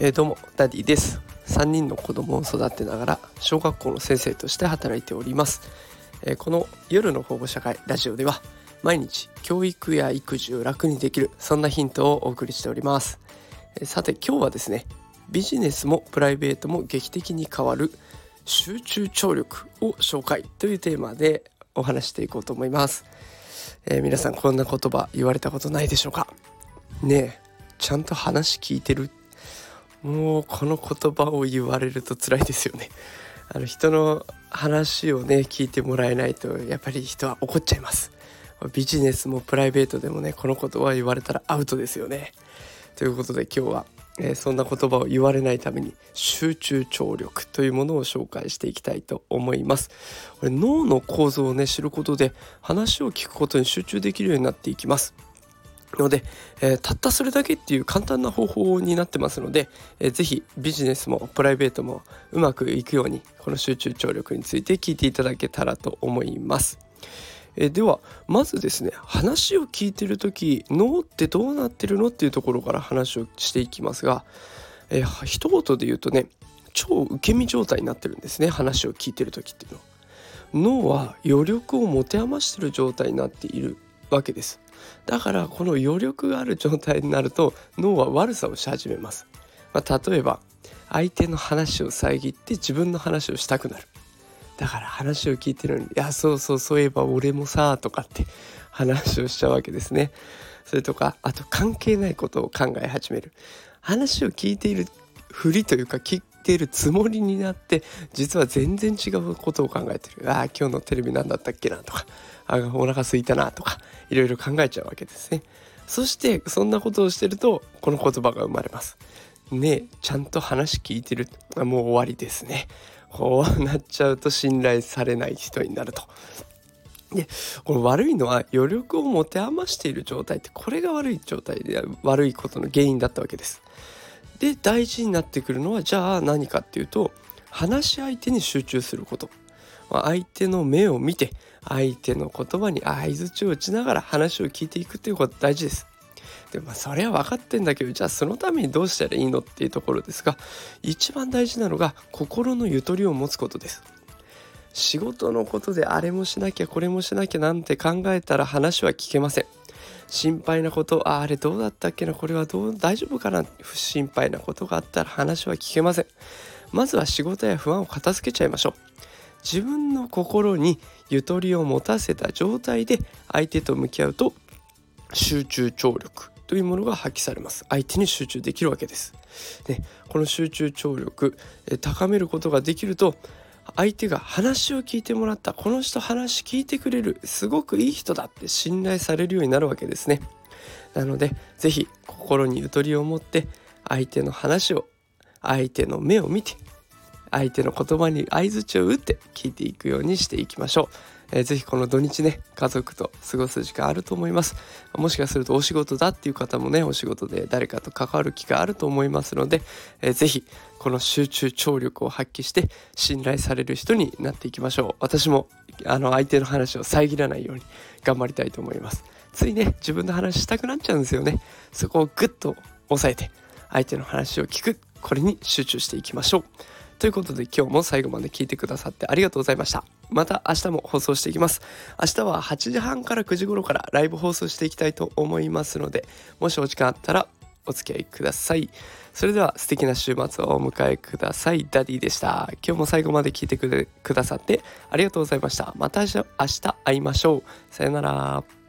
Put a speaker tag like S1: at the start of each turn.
S1: えー、どうもダディです。3人の子供を育てながら小学校の先生として働いております、えー、この夜の保護者会ラジオでは毎日教育や育児を楽にできるそんなヒントをお送りしております、えー、さて今日はですねビジネスもプライベートも劇的に変わる集中聴力を紹介というテーマでお話していこうと思います、えー、皆さんこんな言葉言われたことないでしょうか？ねえちゃんと話聞いてる？もうこの言葉を言われると辛いですよね。あの人の話をね聞いてもらえないとやっぱり人は怒っちゃいます。ビジネスもプライベートでもねこの言葉言われたらアウトですよね。ということで今日はえー、そんな言葉を言われないために集中聴力というものを紹介していきたいと思いますこれ脳の構造をね知ることで話を聞くことに集中できるようになっていきますので、えー、たったそれだけっていう簡単な方法になってますので、えー、ぜひビジネスもプライベートもうまくいくようにこの集中聴力について聞いていただけたらと思います。えではまずですね話を聞いてる時脳ってどうなってるのっていうところから話をしていきますが、えー、一言で言うとね超受け身状態になってるんですね話を聞いてる時っていうのは。脳は余力を持て余してる状態になっているわけです。だからこの余力がある状態になると脳は悪さをし始めます。まあ、例えば相手の話を遮って自分の話をしたくなる。だから話を聞いてるのに「いやそうそうそういえば俺もさ」とかって話をしちゃうわけですね。それとかあと関係ないことを考え始める。話を聞いているふりというか聞いているつもりになって実は全然違うことを考えてる。ああ今日のテレビ何だったっけなとかあお腹空いたなとかいろいろ考えちゃうわけですね。そしてそんなことをしてるとこの言葉が生まれます。ねちゃんと話聞いてるもう終わりですね。こうなっちゃうと信頼されない人になると。でこの悪いのは余力を持て余している状態ってこれが悪い状態で悪いことの原因だったわけです。で大事になってくるのはじゃあ何かっていうと話し相手に集中すること。相手の目を見て相手の言葉に相づちを打ちながら話を聞いていくっていうこと大事です。でまあそれは分かってんだけどじゃあそのためにどうしたらいいのっていうところですが一番大事なのが心のゆとりを持つことです。仕事のことであれもしなきゃこれもしなきゃなんて考えたら話は聞けません。心配なことああれどうだったっけなこれはどう大丈夫かな不心配なことがあったら話は聞けません。まずは仕事や不安を片付けちゃいましょう。自分の心にゆとりを持たせた状態で相手と向き合うと集中聴力というものが発揮されます。相手に集中できるわけです、ね、この集中聴力え高めることができると相手が話を聞いてもらったこの人話聞いてくれるすごくいい人だって信頼されるようになるわけですね。なので是非心にゆとりを持って相手の話を相手の目を見て相手の言葉に相づちを打って聞いていくようにしていきましょう。えー、ぜひこの土日ね家族と過ごす時間あると思います。もしかするとお仕事だっていう方もねお仕事で誰かと関わる機会あると思いますので、えー、ぜひこの集中聴力を発揮して信頼される人になっていきましょう。私もあの相手の話を遮らないように頑張りたいと思います。ついね自分の話したくなっちゃうんですよね。そこをグッと押さえて相手の話を聞くこれに集中していきましょう。ということで今日も最後まで聞いてくださってありがとうございました。また明日も放送していきます。明日は8時半から9時頃からライブ放送していきたいと思いますので、もしお時間あったらお付き合いください。それでは素敵な週末をお迎えください。ダディでした。今日も最後まで聞いてくださってありがとうございました。また明日会いましょう。さよなら。